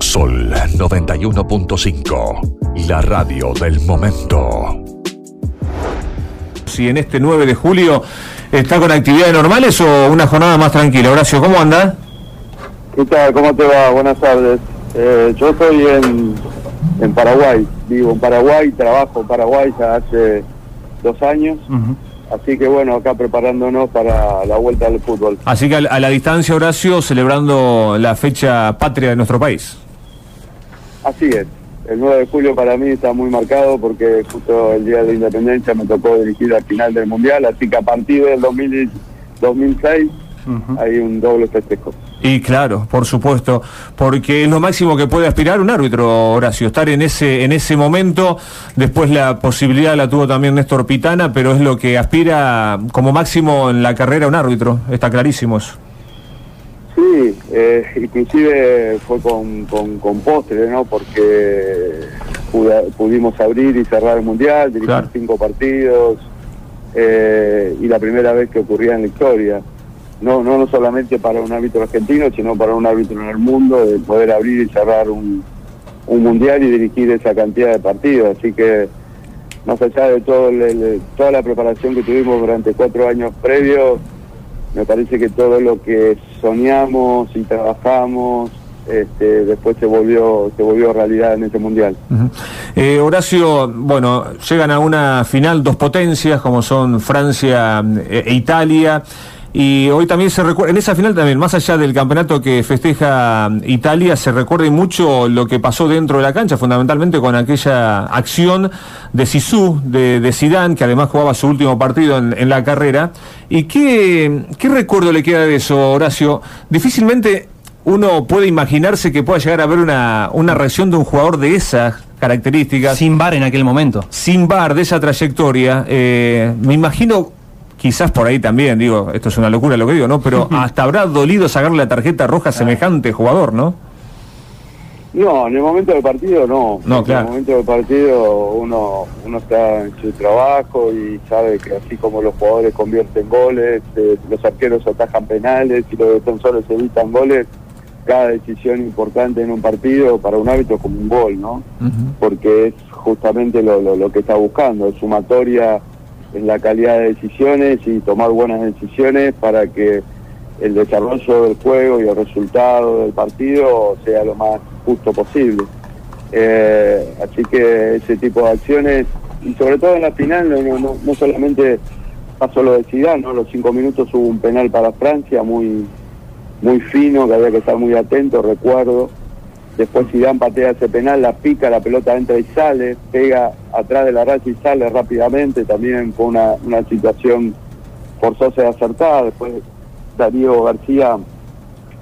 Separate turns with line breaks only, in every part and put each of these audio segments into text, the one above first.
Sol 91.5, la radio del momento.
Si en este 9 de julio está con actividades normales o una jornada más tranquila. Horacio, ¿cómo anda?
¿Qué tal? ¿Cómo te va? Buenas tardes. Eh, yo estoy en, en Paraguay, vivo en Paraguay, trabajo en Paraguay ya hace dos años. Así que bueno, acá preparándonos para la vuelta al fútbol.
Así que a la- a la distancia, Horacio, celebrando la fecha patria de nuestro país.
Así es. El 9 de julio para mí está muy marcado porque justo el día de la independencia me tocó dirigir la final del mundial, así que a partir del 2000 2006 hay un doble festejo.
Y claro, por supuesto, porque es lo máximo que puede aspirar un árbitro, Horacio, estar en ese en ese momento. Después la posibilidad la tuvo también Néstor Pitana, pero es lo que aspira como máximo en la carrera un árbitro, está clarísimo eso.
Sí, eh, inclusive fue con, con, con postre, ¿no? Porque puda- pudimos abrir y cerrar el Mundial, dirigir
Claro.
cinco partidos, eh, y la primera vez que ocurría en la historia. No, no, no solamente para un árbitro argentino, sino para un árbitro en el mundo, de poder abrir y cerrar un, un Mundial y dirigir esa cantidad de partidos. Así que, más allá de todo el- toda la preparación que tuvimos durante cuatro años previos, me parece que todo lo que soñamos y trabajamos este, después se volvió se volvió realidad en ese mundial.
Eh, Horacio, bueno, llegan a una final dos potencias como son Francia eh, e Italia. Y hoy también se recuerda, en esa final también, más allá del campeonato que festeja mm, Italia, se recuerda y mucho lo que pasó dentro de la cancha, fundamentalmente con aquella acción de Sisu, de, de Zidane, que además jugaba su último partido en, en la carrera. ¿Y qué, qué recuerdo le queda de eso, Horacio? Difícilmente uno puede imaginarse que pueda llegar a haber una, una reacción de un jugador de esas características, sin,
Sin bar en aquel momento.
bar, de esa trayectoria. Eh, me imagino, quizás por ahí también, digo, esto es una locura lo que digo, ¿no? Pero hasta habrá dolido sacarle la tarjeta roja a semejante jugador, ¿no?
No, en el momento del partido no.
No,
En
claro.
el momento del partido uno uno está en su trabajo y sabe que así como los jugadores convierten goles, eh, los arqueros atajan penales y los defensores evitan goles, cada decisión importante en un partido para un árbitro es como un gol, ¿no? porque es justamente lo, lo, lo que está buscando, es sumatoria en la calidad de decisiones y tomar buenas decisiones para que el desarrollo del juego y el resultado del partido sea lo más justo posible. Eh, así que ese tipo de acciones, y sobre todo en la final, no, no, no- solamente pasó lo de Zidane, ¿no? los cinco minutos hubo un penal para Francia muy muy fino, que había que estar muy atento, recuerdo. Después Zidane patea ese penal, la pica, la pelota entra y sale, pega atrás de la raya y sale rápidamente. También fue una, una situación forzosa y acertada. Después Darío García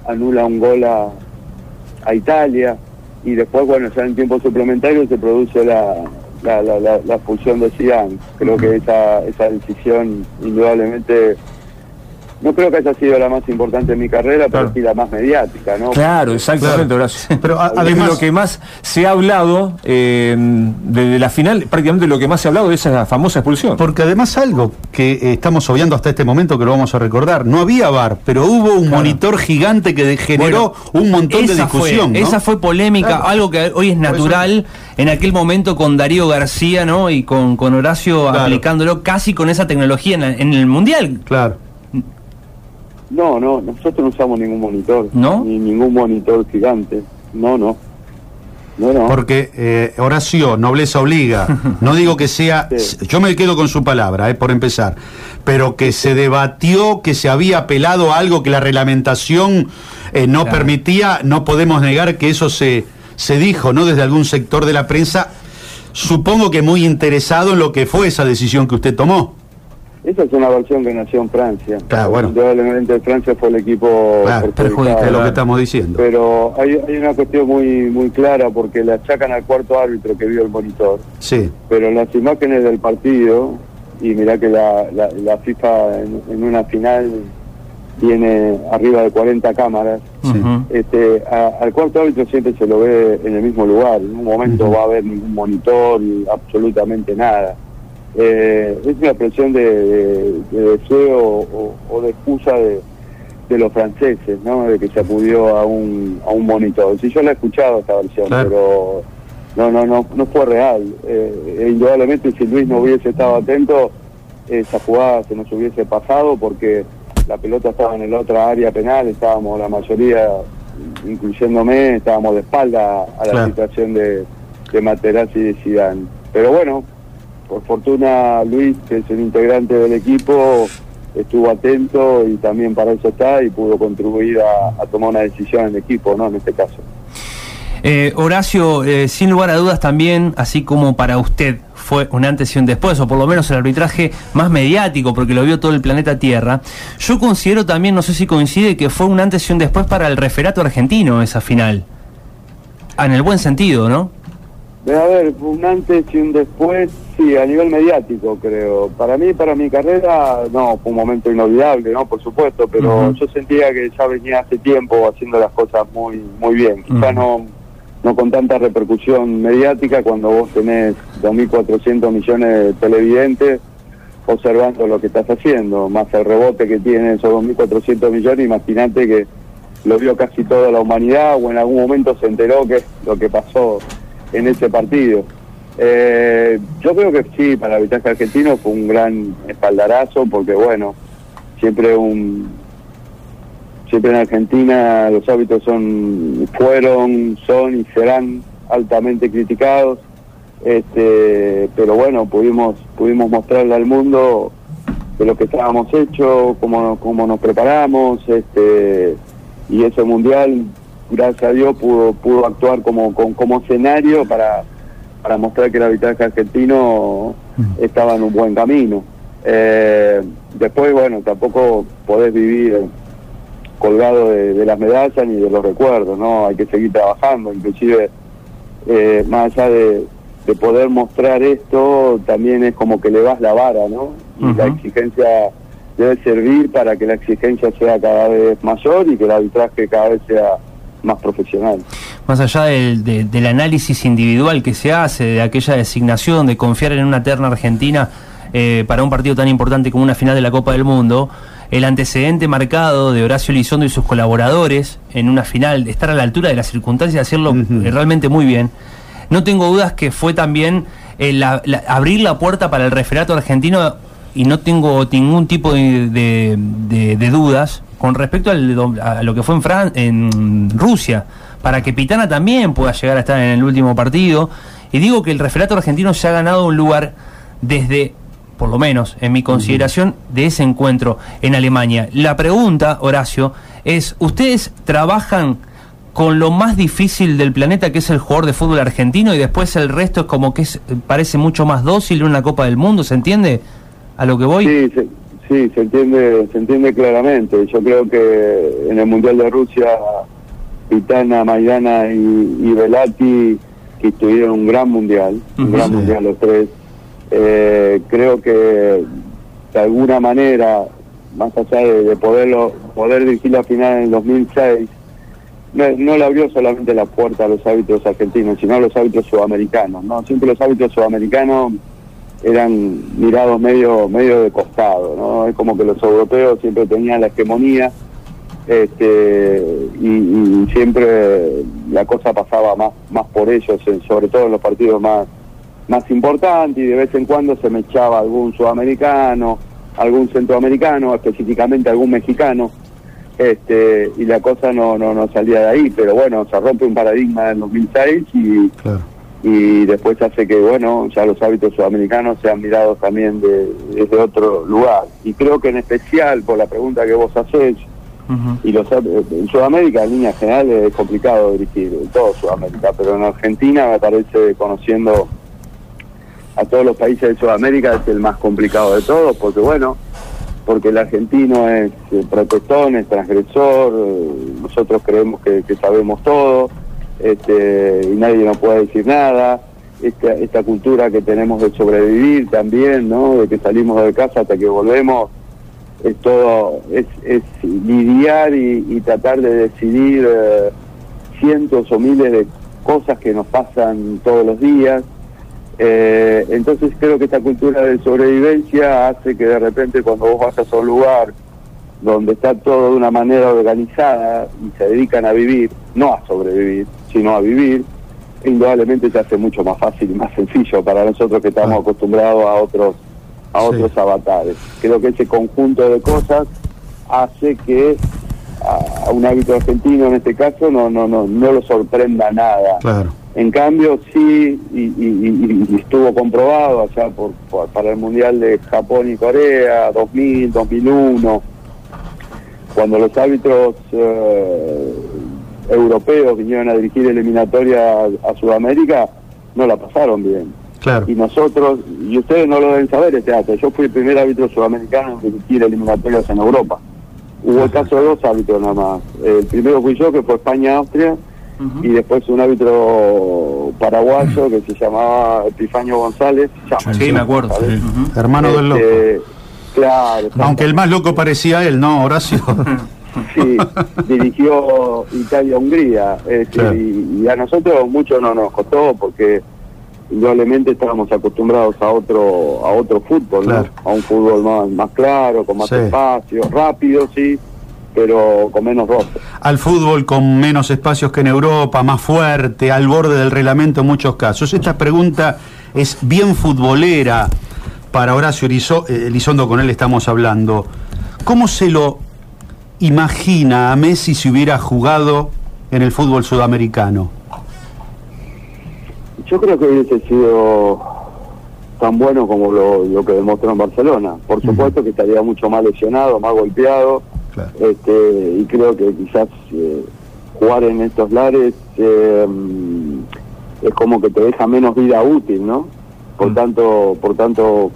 anula un gol a, a Italia. Y después, bueno, ya en tiempo suplementario se produce la, la, la, la- expulsión de Zidane. Creo que esa, esa decisión indudablemente... No creo que haya sido la más importante en mi carrera,
Claro.
pero sí la más mediática, ¿no?
Claro, exactamente, Horacio.
Pero a-
Es
además-
lo que más se ha hablado eh, de la final, prácticamente lo que más se ha hablado de esa famosa expulsión.
Porque además algo que eh, estamos obviando hasta este momento que lo vamos a recordar, no había VAR, pero hubo un monitor gigante que generó un montón de discusión.
Fue,
¿no?
Esa fue polémica,
Claro.
algo que hoy es natural. En aquel momento con Darío García, ¿no? Y con, con Horacio
Claro.
aplicándolo casi con esa tecnología en, la- en el Mundial.
Claro.
No, no, nosotros no usamos ningún monitor.
¿No?
Ni ningún monitor gigante. No, no. No, no.
Porque eh, Horacio, nobleza obliga. No digo que sea.
Sí.
Yo me quedo con su palabra, eh, por empezar. Pero que se debatió, que se había apelado a algo que la reglamentación eh, no
Claro.
permitía, no podemos negar que eso se, se dijo, ¿no? Desde algún sector de la prensa. Supongo que muy interesado en lo que fue esa decisión que usted tomó.
Esa es una versión que nació en Francia.
Claro, bueno.
Indudablemente Francia fue el equipo
Claro,
perjudicado.
Es lo que estamos diciendo.
Pero hay, hay una cuestión muy muy clara porque le achacan al cuarto árbitro que vio el monitor.
Sí.
Pero las imágenes del partido, y mirá que la, la, la FIFA en, en una final tiene arriba de 40 cámaras,
Ujú.
este, a- al cuarto árbitro siempre se lo ve en el mismo lugar. En un momento va a haber ningún monitor y absolutamente nada. Eh, es una expresión de, de- de deseo o, o de excusa de, de los franceses, ¿no? De que se acudió a un, a un monitor. Sí, yo la he escuchado esta versión,
Claro.
pero no, no, no, no fue real. Eh, e indudablemente si Luis no hubiese estado atento, esa jugada se nos hubiese pasado porque la pelota estaba en el otra área penal, estábamos la mayoría, incluyéndome, estábamos de espalda a la
Claro.
situación de, de Materazzi y de Zidane. Pero bueno, por fortuna Luis, que es el integrante del equipo, estuvo atento y también para eso está y pudo contribuir a, tomar una decisión en el equipo, ¿no? En este caso.
Eh, Horacio, eh, sin lugar a dudas también, así como para usted fue un antes y un después, o por lo menos el arbitraje más mediático, porque lo vio todo el planeta Tierra, yo considero también, no sé si coincide, que fue un antes y un después para el referato argentino esa final. Ah, En el buen sentido, ¿no?
Debe haber un antes y un después, sí, a nivel mediático creo. Para mí, para mi carrera, no, fue un momento inolvidable, ¿no? Por supuesto, pero yo sentía que ya venía hace tiempo haciendo las cosas muy muy bien. Quizá no, no con tanta repercusión mediática cuando vos tenés 2.400 millones de televidentes observando lo que estás haciendo, más el rebote que tienen esos 2.400 millones, imagínate que lo vio casi toda la humanidad o en algún momento se enteró que es lo que pasó en ese partido. Eh, yo creo que sí, para el arbitraje argentino fue un gran espaldarazo porque bueno, siempre un siempre en Argentina los árbitros son fueron, son y serán altamente criticados. Este, pero bueno, pudimos pudimos mostrarle al mundo de lo que estábamos hechos, cómo, cómo nos preparamos, este, y ese mundial, gracias a Dios, pudo, pudo actuar como, como, como escenario para, para mostrar que el arbitraje argentino estaba en un buen camino. Eh, después, bueno, tampoco podés vivir colgado de, de las medallas ni de los recuerdos, ¿no? Hay que seguir trabajando, inclusive eh, más allá de, de poder mostrar esto, también es como que le vas la vara, ¿no? Y la exigencia debe servir para que la exigencia sea cada vez mayor y que el arbitraje cada vez sea más profesional.
Más allá del, de- del análisis individual que se hace, de aquella designación, de confiar en una terna argentina eh, para un partido tan importante como una final de la Copa del Mundo, el antecedente marcado de Horacio Elizondo y sus colaboradores en una final, de estar a la altura de las circunstancias, de hacerlo eh, realmente muy bien, no tengo dudas que fue también eh, la- la- abrir la puerta para el referato argentino y no tengo ningún tipo de, de- de- de dudas con respecto al do- a lo que fue en, Fran- en Rusia, para que Pitana también pueda llegar a estar en el último partido. Y digo que el referato argentino se ha ganado un lugar desde, por lo menos en mi consideración, de ese encuentro en Alemania. La pregunta, Horacio, es, ¿ustedes trabajan con lo más difícil del planeta, que es el jugador de fútbol argentino, y después el resto es como que es, parece mucho más dócil en una Copa del Mundo, ¿se entiende a lo que voy?
Sí, se, sí, se entiende, se entiende claramente. Yo creo que en el Mundial de Rusia, Pitana, Maidana y, y Velati, que tuvieron un gran mundial, un gran mundial los tres, eh, creo que de alguna manera, más allá de, de poderlo, poder dirigir la final en el 2006, no, no le abrió solamente la puerta a los árbitros argentinos, sino a los árbitros sudamericanos. ¿no? Siempre los árbitros sudamericanos eran mirados medio medio de costado, ¿no? Es como que los europeos siempre tenían la hegemonía este, y, y siempre la cosa pasaba más más por ellos, sobre todo en los partidos más más importantes y de vez en cuando se me echaba algún sudamericano, algún centroamericano, específicamente algún mexicano, este, y la cosa no, no, no salía de ahí, pero bueno, se rompe un paradigma en 2006 y. y después hace que, bueno, ya los hábitos sudamericanos sean mirados también de- desde otro lugar. Y creo que en especial, por la pregunta que vos hacés, y los en Sudamérica en líneas generales es complicado dirigir, en todo Sudamérica, pero en Argentina me parece, conociendo a todos los países de Sudamérica, es el más complicado de todos, porque bueno, porque el argentino es eh, protestón, es transgresor, eh, nosotros creemos que, que sabemos todo, este, y nadie nos puede decir nada. Esta, cultura que tenemos de sobrevivir también, ¿no? De que salimos de casa hasta que volvemos, es todo, es, es lidiar y, tratar de decidir eh, cientos o miles de cosas que nos pasan todos los días. Eh, entonces creo que esta cultura de sobrevivencia hace que de repente cuando vos vayas a un lugar donde está todo de una manera organizada y se dedican a vivir, no a sobrevivir, sino a vivir, indudablemente se hace mucho más fácil y más sencillo para nosotros que estamos
Ah.
acostumbrados a otros a
Sí.
otros avatares. Creo que ese conjunto de cosas hace que a, a un hábito argentino en este caso no no no no lo sorprenda nada.
Claro.
En cambio, sí, y, y- y- y estuvo comprobado allá por, por- para el Mundial de Japón y Corea, 2000, 2001, cuando los árbitros eh, europeos vinieron a dirigir eliminatoria a, a Sudamérica, no la pasaron bien.
Claro.
Y nosotros, y ustedes no lo deben saber este dato, yo fui el primer árbitro sudamericano en dirigir eliminatorias en Europa. Hubo el caso de dos árbitros nada más. El primero fui yo, que fue España-Austria, y después un árbitro paraguayo que se llamaba Epifanio González. llama
Sí, me acuerdo.
Hermano del loco.
Este, Claro.
Aunque el más loco parecía él, ¿no, Horacio?
Sí, dirigió Italia-Hungría. es decir,
Claro.
y, y a nosotros mucho no nos costó porque indudablemente estábamos acostumbrados a otro a otro fútbol, a un fútbol más, más claro, con más
Sí.
espacio, rápido, sí, pero con menos roce.
al fútbol con menos espacios que en Europa, más fuerte, al borde del reglamento en muchos casos. Esta pregunta es bien futbolera para Horacio Elizo- eh, Elizondo, con él estamos hablando. ¿Cómo se lo imagina a Messi si hubiera jugado en el fútbol sudamericano?
Yo creo que hubiese sido tan bueno como lo, lo que demostró en Barcelona. Por supuesto que estaría mucho más lesionado, más golpeado,
Claro.
este, y creo que quizás eh, jugar en estos lares eh, es como que te deja menos vida útil, ¿no? Por
Mm.
tanto, por tanto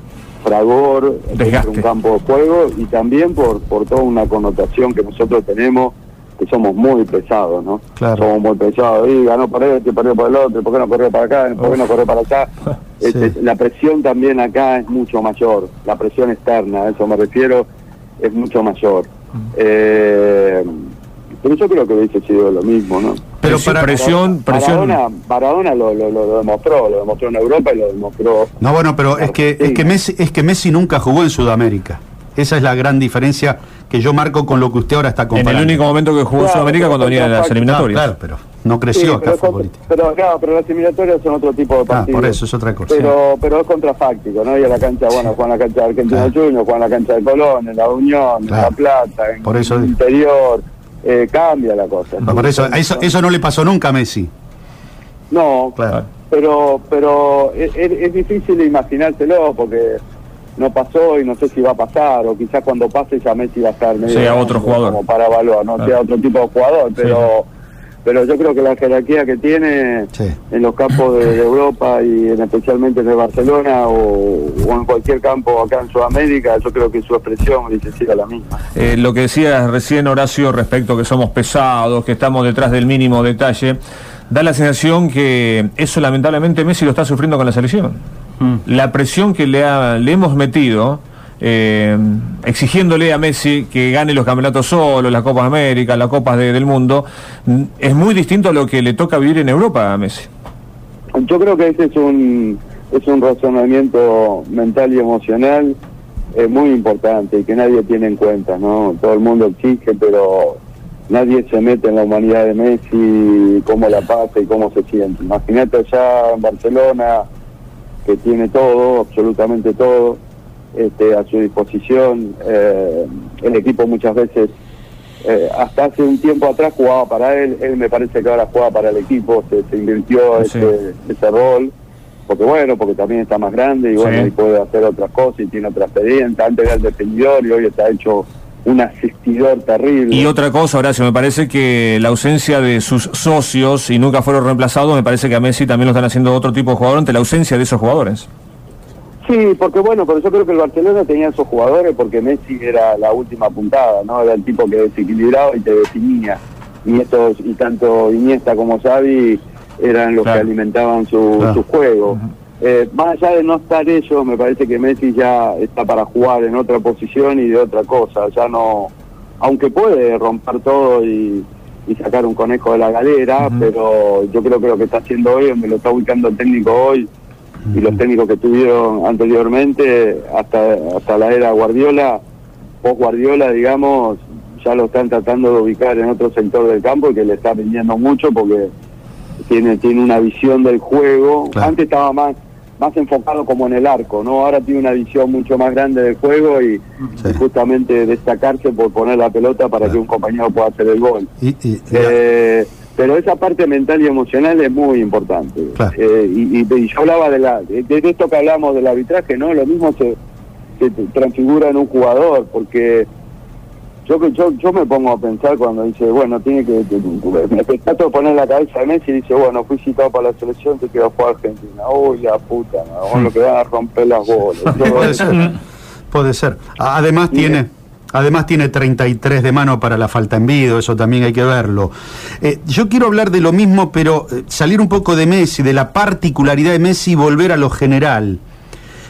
fragor
Desgaste.
un campo de juego y también por, por toda una connotación que nosotros tenemos que somos muy pesados, ¿no?
Claro.
Somos muy pesados. Y ganó por este, perdió por el otro, ¿por qué no corrió para acá? ¿Por qué no corrió para acá? Este. La presión también acá es mucho mayor. La presión externa, a eso me refiero, es mucho mayor. Eh, pero yo creo que hubiese sido lo mismo, ¿no?
Pero
Presión-
para-
presión, presión.
Maradona, Maradona lo, lo, lo- demostró, lo demostró en Europa y lo demostró.
No, bueno, pero es que, es que Messi, es que Messi nunca jugó en Sudamérica. Esa es la gran diferencia que yo marco con lo que usted ahora está
En
comparando.
el único momento que jugó en
Claro,
Sudamérica
pero
cuando venía de las eliminatorias.
claro, pero no creció
Sí,
acá
pero, pero, claro, pero las eliminatorias son otro tipo de
Ah,
partidos.
por eso es otra cosa.
Pero, pero es contrafáctico, ¿no? Y a la cancha, bueno, juegan la cancha de Argentina
Claro.
Junior, juegan la cancha de Colón, en la Unión, en
Claro.
La Plata, en
Por eso
el
digo.
Eh, cambia la cosa.
Por eso, eso, eso no le pasó nunca a Messi.
No,
Claro.
pero pero es, es- difícil imaginárselo porque no pasó y no sé si va a pasar o quizás cuando pase ya Messi va a estar medio
Sea otro jugador.
como para evaluar, no
Claro.
sea otro tipo de jugador, pero pero yo creo que la jerarquía que tiene
Sí.
en los campos de, de Europa y en, especialmente en el Barcelona o, o en cualquier campo acá en Sudamérica, yo creo que su expresión hubiese sido la misma.
Eh, lo que decías recién, Horacio, respecto que somos pesados, que estamos detrás del mínimo detalle, da la sensación que eso lamentablemente Messi lo está sufriendo con la selección.
Mm.
La presión que le, ha- le hemos metido, eh, exigiéndole a Messi que gane los campeonatos solo, las Copas América, las Copas de- del Mundo, mm, es muy distinto a lo que le toca vivir en Europa a Messi.
Yo creo que ese es un, es un razonamiento mental y emocional eh, muy importante y que nadie tiene en cuenta, ¿no? Todo el mundo exige, pero nadie se mete en la humanidad de Messi, cómo la pasa y cómo se siente. Imagínate allá en Barcelona, que tiene todo, absolutamente todo, este, a su disposición. eh, el equipo muchas veces eh, hasta hace un tiempo atrás jugaba para él, él me parece que ahora juega para el equipo, se, se invirtió
Sí.
ese, ese rol, porque bueno, porque también está más grande y bueno,
Sí.
y puede hacer otras cosas y tiene otra experiencia, antes era el defendidor y hoy está hecho un asistidor terrible.
Y otra cosa, Horacio, me parece que la ausencia de sus socios y nunca fueron reemplazados, me parece que a Messi también lo están haciendo otro tipo de jugador ante la ausencia de esos jugadores.
Sí, porque bueno, pero yo creo que el Barcelona tenía esos jugadores porque Messi era la última puntada, ¿no? Era el tipo que desequilibraba y te definía. Y estos, y tanto Iniesta como Xavi eran los
Claro.
que alimentaban su,
Claro.
su juego. Eh, más allá de no estar ellos, me parece que Messi ya está para jugar en otra posición y de otra cosa. Ya no, aunque puede romper todo y, y sacar un conejo de la galera, pero yo creo que lo que está haciendo hoy, me lo está ubicando el técnico hoy, y los técnicos que tuvieron anteriormente, hasta, hasta la era Guardiola, post Guardiola, digamos, ya lo están tratando de ubicar en otro sector del campo y que le está vendiendo mucho porque tiene tiene una visión del juego.
Claro.
Antes estaba más más enfocado como en el arco, ¿no? Ahora tiene una visión mucho más grande del juego y,
Sí.
y justamente destacarse por poner la pelota para
Claro.
que un compañero pueda hacer el gol.
Y- y-
Eh, pero esa parte mental y emocional es muy importante.
Claro.
Eh, y, y- y yo hablaba de, la, de, de esto que hablamos del arbitraje, ¿no? Lo mismo se, se transfigura en un jugador, porque yo, que- yo yo me pongo a pensar cuando dice, bueno, tiene que... que- me trato de poner la cabeza de Messi y dice, bueno, fui citado para la selección, te quiero jugar a Argentina. Uy, la puta, ¿no? lo que van a romper las bolas. Yo-
Puede ser. Puede ser. Además tiene. Además tiene 33 de mano para la falta en vido, eso también hay que verlo. Eh, yo quiero hablar de lo mismo, pero eh, salir un poco de Messi, de la particularidad de Messi y volver a lo general.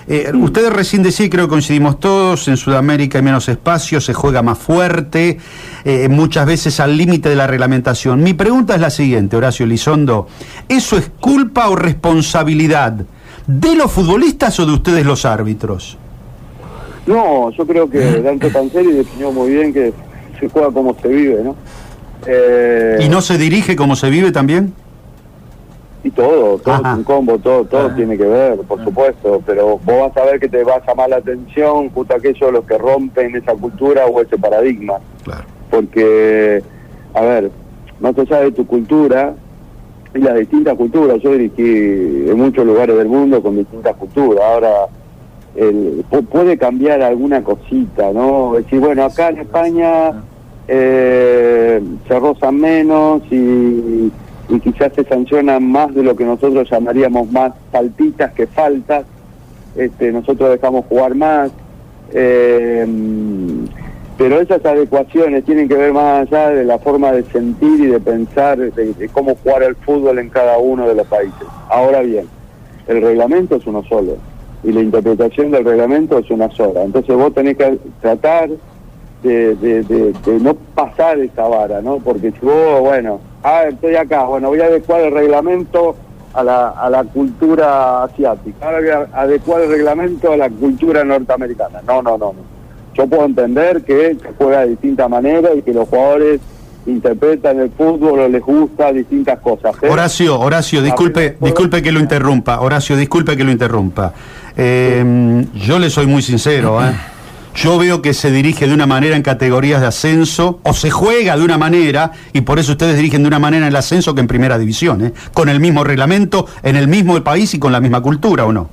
Eh, ustedes recién decían, creo que coincidimos todos, en Sudamérica hay menos espacio, se juega más fuerte, muchas veces al límite de la reglamentación. Mi pregunta es la siguiente, Horacio Elizondo, ¿eso es culpa o responsabilidad de los futbolistas o de ustedes los árbitros?
No, yo creo que Dante Panseri definió muy bien que se juega como se vive, ¿no? Eh,
¿Y no se dirige como se vive también?
y todo, todo
Ajá.
es un combo, todo, todo
Ajá.
tiene que ver, por supuesto, pero vos vas a ver que te va a llamar la atención justo aquellos los que rompen esa cultura o ese paradigma,
Claro.
porque, a ver, más allá de tu cultura y las distintas culturas, yo dirigí en muchos lugares del mundo con distintas culturas, ahora el, pu- puede cambiar alguna cosita, ¿no? Decir, bueno, acá en España eh, se rozan menos y, quizás se sancionan más de lo que nosotros llamaríamos más faltitas que faltas, este, nosotros dejamos jugar más, eh, pero esas adecuaciones tienen que ver más allá de la forma de sentir y de pensar de, de cómo jugar el fútbol en cada uno de los países. Ahora bien, el reglamento es uno solo y la interpretación del reglamento es una sola. Entonces vos tenés que tratar de, no pasar esa vara, ¿no? Porque si vos, bueno, ah, estoy acá, bueno, voy a adecuar el reglamento a la, a la cultura asiática, ahora voy a adecuar el reglamento a la cultura norteamericana. No, no, no, no. Yo puedo entender que se juega de distinta manera y que los jugadores interpretan el fútbol o les gusta distintas cosas. ¿eh?
Horacio, Horacio, disculpe, disculpe que lo interrumpa. Horacio, disculpe que lo interrumpa. Eh, yo le soy muy sincero, ¿eh? Yo veo que se dirige de una manera en categorías de ascenso, o se juega de una manera, y por eso ustedes dirigen de una manera en el ascenso que en primera división, ¿eh? Con el mismo reglamento, en el mismo país y con la misma cultura, ¿o no?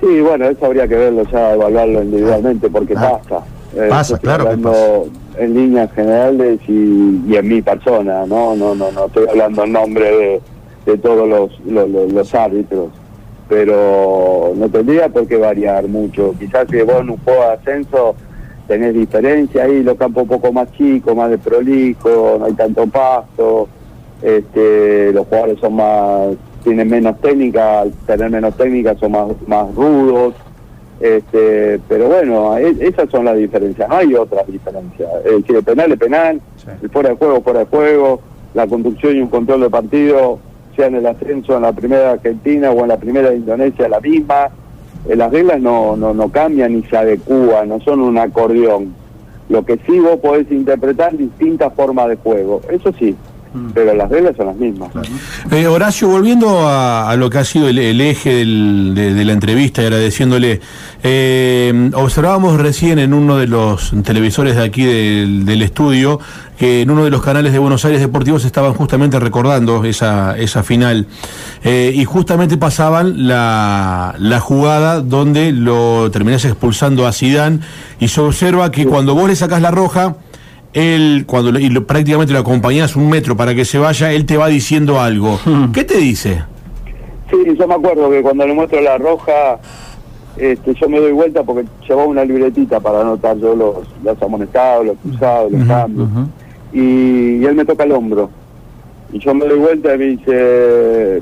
Sí, bueno, eso habría que verlo ya, evaluarlo individualmente, porque
Claro.
pasa. Eh,
Pasa, claro que
hablando en líneas generales y, y en mi persona, ¿no? No, no, no estoy hablando en nombre de, todos los, los, árbitros, pero no tendría por qué variar mucho. Quizás que vos en un juego de ascenso tenés diferencia ahí, los campos un poco más chicos, más de prolijo, no hay tanto pasto, este, los jugadores son más, tienen menos técnica, al tener menos técnica son más, más rudos, este, pero bueno, e- esas son las diferencias, no hay otras diferencias. El que penal es penal,
Sí.
el fuera de juego, fuera de juego, la conducción y un control de partido, sea en el ascenso en la primera Argentina o en la primera de Indonesia, la misma. Eh, las reglas no, no, no cambian ni se adecúan, no son un acordeón. Lo que sí vos podés interpretar distintas formas de juego, eso sí, pero las reglas son las mismas.
Eh, Horacio, volviendo a, a lo que ha sido el, el eje del- de, de la entrevista y agradeciéndole, eh, observábamos recién en uno de los televisores de aquí del, del estudio que en uno de los canales de Buenos Aires Deportivos estaban justamente recordando esa, esa final. Eh, y justamente pasaban la, la jugada donde lo terminás expulsando a Sidán y se observa que cuando vos le sacás la roja, él, cuando lo- y lo- prácticamente lo acompañás un metro para que se vaya, él te va diciendo algo. ¿Qué te dice?
Sí, yo me acuerdo que cuando le muestro la roja, este, yo me doy vuelta porque llevaba una libretita para anotar yo los, los amonestados, los cruzados, los cambios. y, y él me toca el hombro. Y yo me doy vuelta y me dice,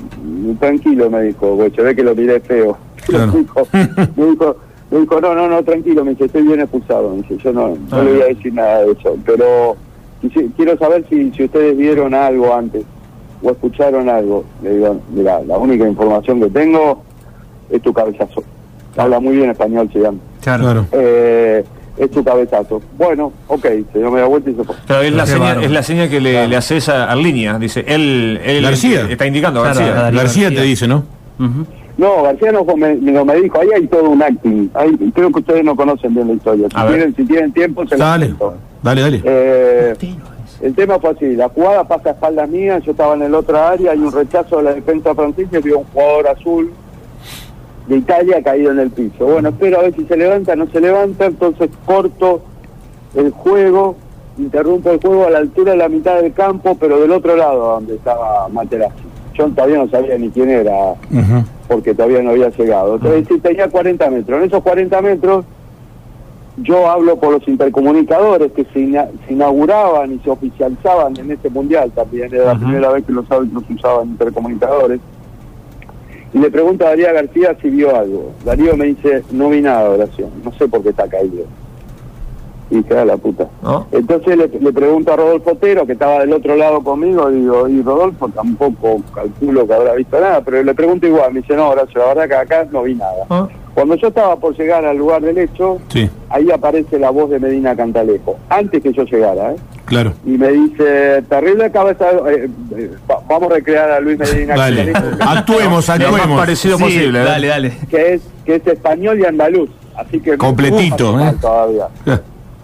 tranquilo, me dijo, se ve que lo miré feo.
Claro.
Me, dijo, me, dijo, me dijo, no, no, no, tranquilo, me dice, estoy bien expulsado. Me dice, yo no, no le voy a decir nada de eso. Pero quiero saber si, si ustedes vieron algo antes o escucharon algo. Le digo, mira, la única información que tengo es tu cabezazo. Habla muy bien español, se llama.
Claro.
Eh, es tu cabezazo. Bueno, ok, se dio media vuelta y se fue.
Claro, es la seña, es la seña que le, le haces a, a línea, dice, él, él
García.
está indicando,
Claro,
García.
García te
García.
dice, ¿no?
Ujú.
No, García no fue- me, me, me dijo, ahí hay todo un acting. Ahí, creo que ustedes no conocen bien la historia. Si tienen, si tienen tiempo, se
Dale, dale, dale.
Eh, el tema fue así, la jugada pasa a espaldas mías, yo estaba en el otra área, hay un rechazo de la defensa francesa y vio un jugador azul de Italia caído en el piso. Bueno, espero a ver si se levanta, no se levanta, entonces corto el juego, interrumpo el juego a la altura de la mitad del campo, pero del otro lado donde estaba Materazzi. Yo todavía no sabía ni quién era,
Ujú.
Porque todavía no había llegado. Entonces, sí, tenía 40 metros. En esos 40 metros, yo hablo por los intercomunicadores que se, ina- se inauguraban y se oficializaban en este mundial también. Era la primera vez que los árbitros usaban intercomunicadores. Y le pregunto a Darío García si vio algo. Darío me dice, no vi nada, oración. No sé por qué está caído. Y queda la puta.
¿No?
Entonces le, le pregunto a Rodolfo Otero, que estaba del otro lado conmigo, digo, y Rodolfo tampoco calculo que habrá visto nada, pero le pregunto igual, me dice, no, Horacio, la verdad que acá no vi nada.
Ah.
Cuando yo estaba por llegar al lugar del hecho,
Sí,
ahí aparece la voz de Medina Cantalejo, antes que yo llegara, ¿eh?
claro.
Y me dice, terrible cabeza, eh, eh, va- vamos a recrear a Luis Medina
Dale.
Cantalejo,
Actuemos,
Lo más
actuemos.
parecido
Sí,
posible. ¿eh?
Dale, dale.
que es, que es español y andaluz, así que...
Completito, ¿eh?
Todavía.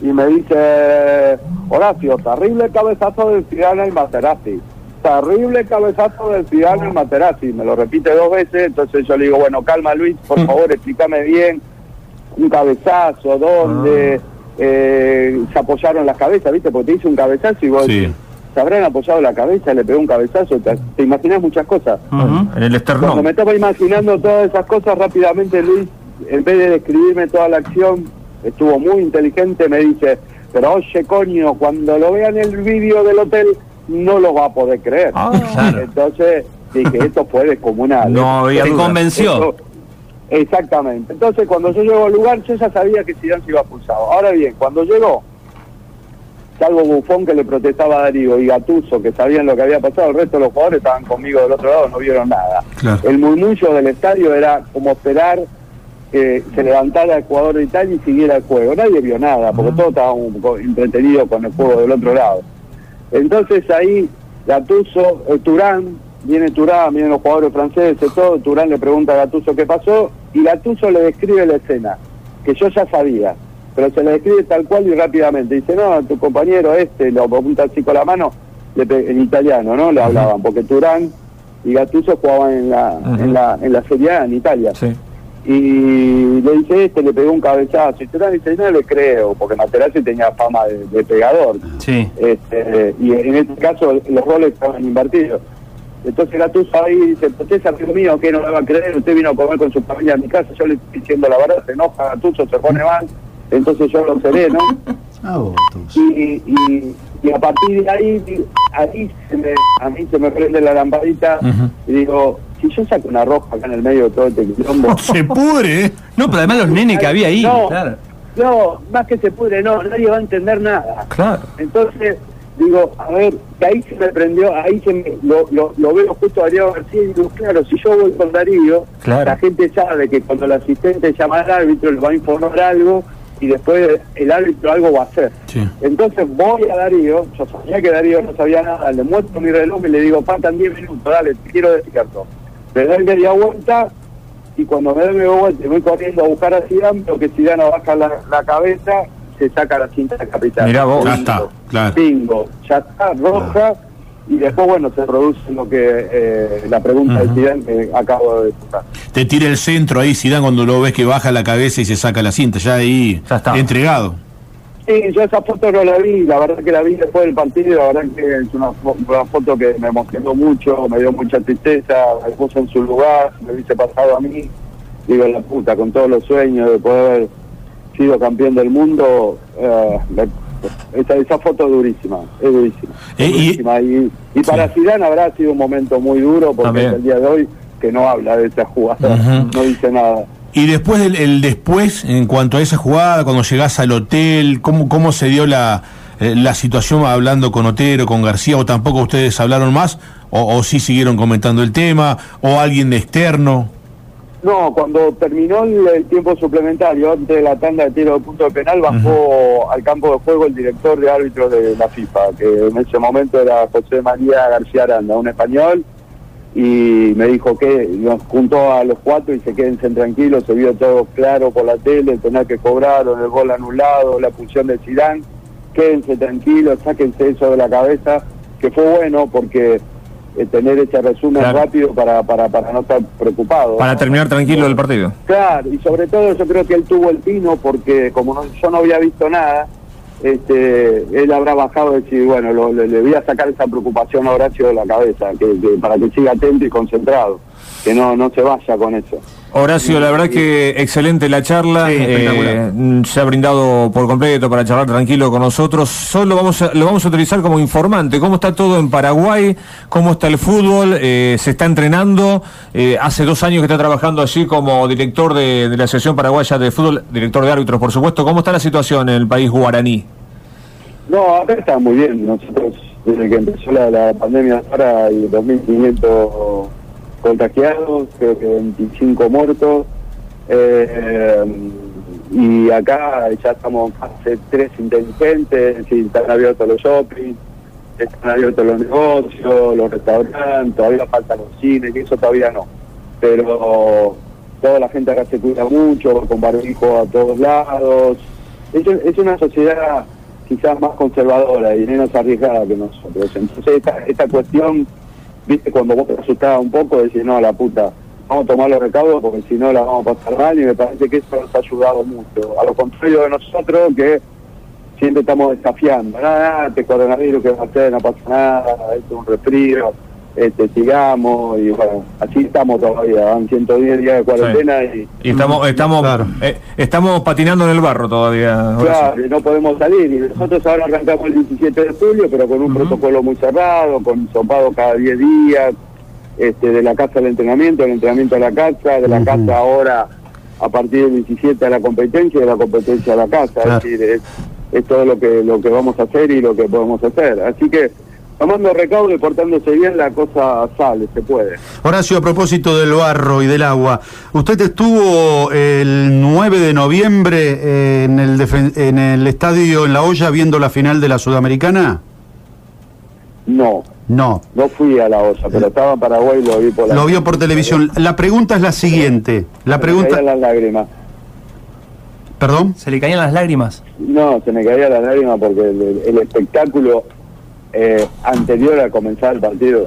Y me dice Horacio, terrible cabezazo del Zidane al Materazzi. Terrible cabezazo del Zidane al Materazzi. Me lo repite dos veces, entonces yo le digo, bueno, calma Luis, por favor, explícame bien. Un cabezazo, ¿dónde?
Ah.
Eh, se apoyaron las cabezas, ¿viste? Porque te hice un cabezazo y vos
Sí.
se habrán apoyado la cabeza, le pegó un cabezazo, te, te imaginas muchas cosas.
En el
Cuando
esternón.
me estaba imaginando todas esas cosas rápidamente, Luis, en vez de describirme toda la acción, estuvo muy inteligente, me dice, pero oye, coño, cuando lo vean el vídeo del hotel, no lo va a poder creer.
Ah,
claro.
Entonces dije, esto fue descomunal.
No había
Te
duda.
convenció.
Eso- exactamente. Entonces, cuando yo llego al lugar, yo ya sabía que Zidane se iba pulsado. Ahora bien, cuando llegó, salvo Bufón que le protestaba a Darío y Gatuso, que sabían lo que había pasado, el resto de los jugadores estaban conmigo del otro lado, no vieron nada.
Claro.
El murmullo del estadio era como esperar que se levantara el jugador de Italia y siguiera el juego. Nadie vio nada, porque todos estaban un poco entretenidos con el juego del otro lado. Entonces ahí Gatuso, eh, Turán, viene Turán, vienen los jugadores franceses, todo, Turán le pregunta a Gatuso qué pasó y Gatuso le describe la escena, que yo ya sabía, pero se le describe tal cual y rápidamente. Dice, no, tu compañero este, lo apunta así con la mano, le en italiano, ¿no? Le hablaban, porque Turán y Gatuso jugaban en la, en la, en la Serie A en Italia.
Sí.
Y le dice, este le pegó un cabezazo. Y Turán dice, no le creo, porque Materazzi tenía fama de, de pegador.
Sí.
Este, y en este caso los roles estaban invertidos. Entonces Gattuso ahí dice, usted es amigo mío, que no me va a creer? Usted vino a comer con su familia a mi casa, yo le estoy diciendo la verdad, se enoja Gattuso, se pone mal, entonces yo lo sereno.
Ah, vos, tus.
Y, y, y a partir de ahí, ahí se me, a mí se me prende la lamparita y digo, si yo saco una roja acá en el medio de todo este quilombo,
Se pudre, ¿eh?
No, pero además los nenes que había ahí.
No.
Claro.
no, más que se pudre, no, nadie va a entender nada.
Claro.
Entonces, digo, a ver, que ahí se me prendió, ahí se me, lo, lo, lo veo justo a Darío García y digo, claro, si yo voy con Darío,
Claro.
la gente sabe que cuando el asistente llama al árbitro le va a informar algo y después el árbitro algo va a hacer.
Sí.
Entonces voy a Darío, yo sabía que Darío no sabía nada, le muestro mi reloj y le digo, faltan 10 minutos, dale, te quiero decir algo. Le doy media vuelta y cuando me doy media vuelta y voy corriendo a buscar a Zidane, veo que Zidane baja la, la cabeza, se saca la cinta de capitán.
Mirá vos.
Ya está, claro.
Bingo, ya está, roja, y después, bueno, se produce lo que, eh, la pregunta
Ujú.
de Zidane que acabo de escuchar.
Te tira el centro ahí, Zidane, cuando lo ves que baja la cabeza y se saca la cinta, ya ahí
Ya está.
entregado.
Sí, yo esa foto no la vi, la verdad que la vi después del partido, la verdad que es una, fo- una foto que me emocionó mucho, me dio mucha tristeza, me puso en su lugar, me hubiese pasado a mí, digo, la puta, con todos los sueños de poder haber sido campeón del mundo, eh, esa, esa foto es durísima, es durísima. es
Eh, y-
durísima. Y, y para
Sí.
Zidane habrá sido un momento muy duro, porque es el día de hoy que no habla de esa jugada, no dice nada.
Y después del el después, en cuanto a esa jugada, cuando llegás al hotel, ¿cómo, cómo se dio la, eh, la situación hablando con Otero, con García, o tampoco ustedes hablaron más, o, o sí siguieron comentando el tema, o alguien de externo?
No, cuando terminó el, el tiempo suplementario, antes de la tanda de tiro de punto de penal, bajó al campo de juego el director de árbitros de la FIFA, que en ese momento era José María García Aranda, un español, y me dijo que nos juntó a los cuatro y se quédense tranquilos, se vio todo claro por la tele, el penal que cobraron, el gol anulado, la expulsión de Zidane, quédense tranquilos, sáquense eso de la cabeza, que fue bueno porque eh, tener ese resumen
Claro.
rápido para, para, para no estar preocupado.
Para
¿no?
terminar tranquilo el partido.
Claro, y sobre todo yo creo que él tuvo el pino porque como no- yo no había visto nada, este, él habrá bajado y decir, bueno, lo- le, voy a sacar esa preocupación a Horacio de la cabeza, que para que siga atento y concentrado, que no, no se vaya con eso.
Horacio, la verdad que excelente la charla.
Sí, espectacular.
eh, mm, se ha brindado por completo para charlar tranquilo con nosotros. Solo vamos a, lo vamos a utilizar como informante. ¿Cómo está todo en Paraguay? ¿Cómo está el fútbol? Eh, ¿Se está entrenando? Eh, hace dos años que está trabajando allí como director de, de la Asociación Paraguaya de Fútbol, director de árbitros, por supuesto. ¿Cómo está la situación en el país guaraní?
No, acá está muy bien. Nosotros, desde que empezó la, la pandemia ahora, hay 2.500 contagiados, creo que 25 muertos. Eh, y acá ya estamos en fase 3 inteligentes, están abiertos los shopping, están abiertos los negocios, los restaurantes, todavía faltan los cines, que eso todavía no. Pero toda la gente acá se cuida mucho, con barbijo a todos lados. Es, es una sociedad quizás más conservadora y menos arriesgada que nosotros. Entonces esta, esta cuestión, viste, cuando vos te asustabas un poco, decís, no, la puta, vamos a tomar los recaudos porque si no la vamos a pasar mal y me parece que eso nos ha ayudado mucho. A lo contrario de nosotros que siempre estamos desafiando, nada, este coronavirus que va a hacer, no pasa nada, es un resfrío, este, sigamos y bueno, así estamos todavía, van 110 días de cuarentena y
Y estamos, estamos,
Claro.
eh, estamos patinando en el barro todavía.
Claro, y no podemos salir. Y nosotros ahora arrancamos el 17 de julio, pero con un protocolo muy cerrado, con hisopado cada 10 días, este, de la casa al entrenamiento, del entrenamiento a la casa, de la casa ahora a partir del 17 a la competencia y de la competencia a la casa.
Claro.
Es decir, es, es todo lo que, lo que vamos a hacer y lo que podemos hacer. Así que tomando recaudo y portándose bien, la cosa sale, se puede.
Horacio, a propósito del barro y del agua, ¿usted estuvo el 9 de noviembre en el, en el estadio en La Hoya viendo la final de la Sudamericana?
No,
No.
no fui a la olla, pero estaba en Paraguay y lo vi por la
Lo vio por televisión. La pregunta es la siguiente. La
Me
pregunta...
caían las lágrimas.
¿Perdón?
Se le caían las lágrimas.
No, se me caía la lágrima porque el espectáculo eh, anterior a comenzar el partido,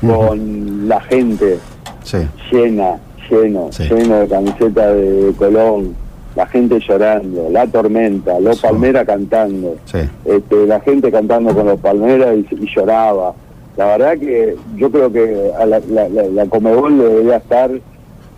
con la gente
Sí.
llena, lleno,
Sí.
lleno de camiseta de Colón, la gente llorando, la tormenta, los
Sí.
Palmeras cantando, este, la gente cantando con los Palmeras y, y lloraba. La verdad que yo creo que a la, la, la, la Comebol debería estar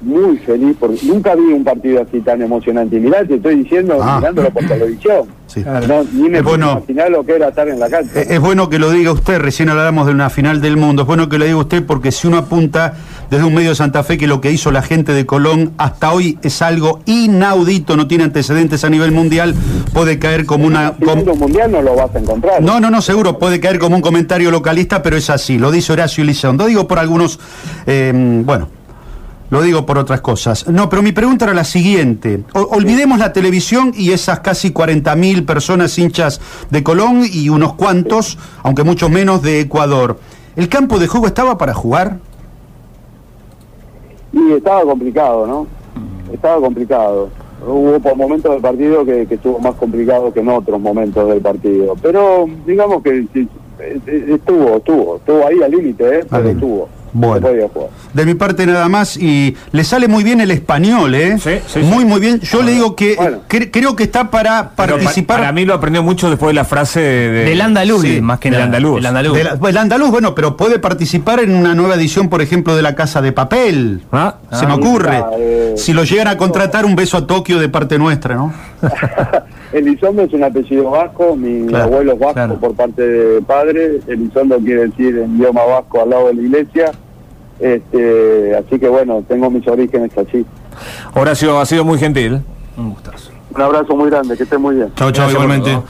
muy feliz porque nunca vi un partido así tan emocionante. Y mirá, te estoy diciendo,
Ah.
mirándolo por televisión.
Sí.
No, ni me
Es bueno.
lo que era estar en la cancha.
Eh, Es bueno que lo diga usted, recién hablamos de una final del mundo, es bueno que lo diga usted porque si uno apunta desde un medio de Santa Fe que lo que hizo la gente de Colón hasta hoy es algo inaudito, no tiene antecedentes a nivel mundial, puede caer como una...
En un mundial no lo vas a encontrar.
No, no, no, seguro, puede caer como un comentario localista, pero es así, lo dice Horacio Elizondo. Digo por algunos, eh, bueno, lo digo por otras cosas. No, pero mi pregunta era la siguiente. O- olvidemos la televisión y esas casi 40.000 personas hinchas de Colón y unos cuantos, aunque muchos menos, de Ecuador. ¿El campo de juego estaba para jugar?
Y estaba complicado, ¿no? Estaba complicado. Hubo por momentos del partido que, que estuvo más complicado que en otros momentos del partido. Pero digamos que eh, eh, estuvo, estuvo, estuvo ahí al límite, ¿eh? Pero estuvo.
Bueno. De mi parte nada más y le sale muy bien el español, ¿eh?
Sí, sí,
muy,
sí.
muy bien. Yo le digo que
Bueno.
cre- creo que está para
Pero pa-
participar.
para mí lo aprendió mucho después de la frase de, de-
Del andaluz,
Sí,
más que nada.
andaluz.
Del andaluz.
De la- pues, el andaluz, bueno, pero puede participar en una nueva edición, por ejemplo, de La Casa de Papel.
Ah,
Se
ah,
me ocurre.
ah, eh,
si lo llegan a contratar, un beso a Tokio de parte nuestra, ¿no?
Elizondo es un apellido vasco, mi
Claro,
abuelo es vasco
claro.
por parte de padre, Elizondo quiere decir en idioma vasco al lado de la iglesia, este, así que bueno, tengo mis orígenes allí.
Horacio ha sido muy gentil.
Un gustazo.
Un abrazo muy grande, que esté muy bien.
Chao, chao,
por
igualmente.
todo.